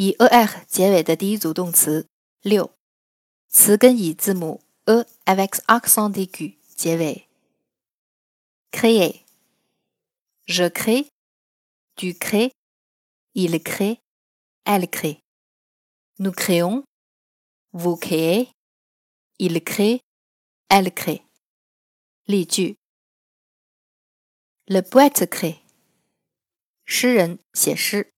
以 er 结尾的第一组动词。六，词根以字母 e avec accent aigu 结尾。créer，je crée，tu crées，il crée，elle crée，nous crée, créez，il crée，elle crée。例句：Le poète crée，诗人写诗。